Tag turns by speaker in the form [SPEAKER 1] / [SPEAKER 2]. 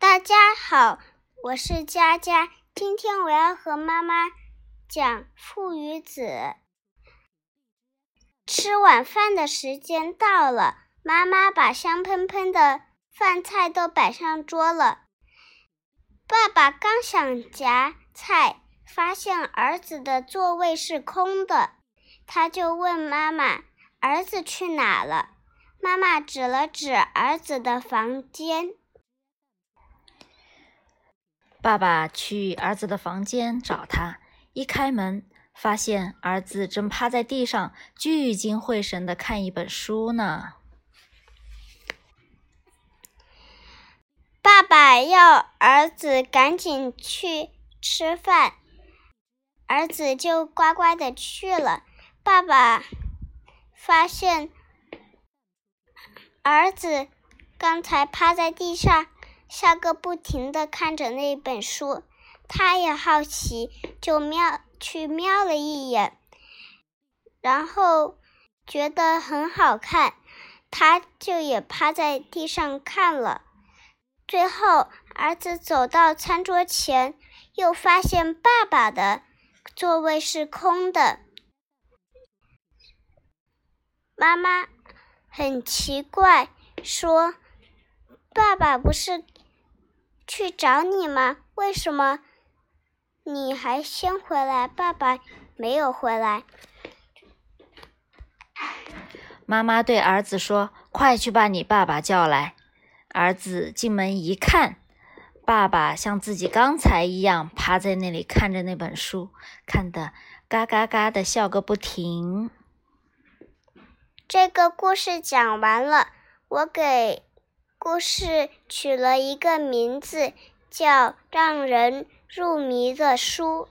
[SPEAKER 1] 大家好，我是佳佳。今天我要和妈妈讲《父与子》。吃晚饭的时间到了，妈妈把香喷喷的饭菜都摆上桌了。爸爸刚想夹菜，发现儿子的座位是空的，他就问妈妈：“儿子去哪了？”妈妈指了指儿子的房间。
[SPEAKER 2] 爸爸去儿子的房间找他，一开门，发现儿子正趴在地上聚精会神的看一本书呢。
[SPEAKER 1] 爸爸要儿子赶紧去吃饭，儿子就乖乖的去了。爸爸发现儿子刚才趴在地上。笑个不停的看着那本书，他也好奇，就瞄去瞄了一眼，然后觉得很好看，他就也趴在地上看了。最后，儿子走到餐桌前，又发现爸爸的座位是空的。妈妈很奇怪，说：“爸爸不是？”去找你吗？为什么你还先回来？爸爸没有回来。
[SPEAKER 2] 妈妈对儿子说：“快去把你爸爸叫来。”儿子进门一看，爸爸像自己刚才一样趴在那里看着那本书，看得嘎嘎嘎的笑个不停。
[SPEAKER 1] 这个故事讲完了，我给。故事取了一个名字，叫《让人入迷的书》。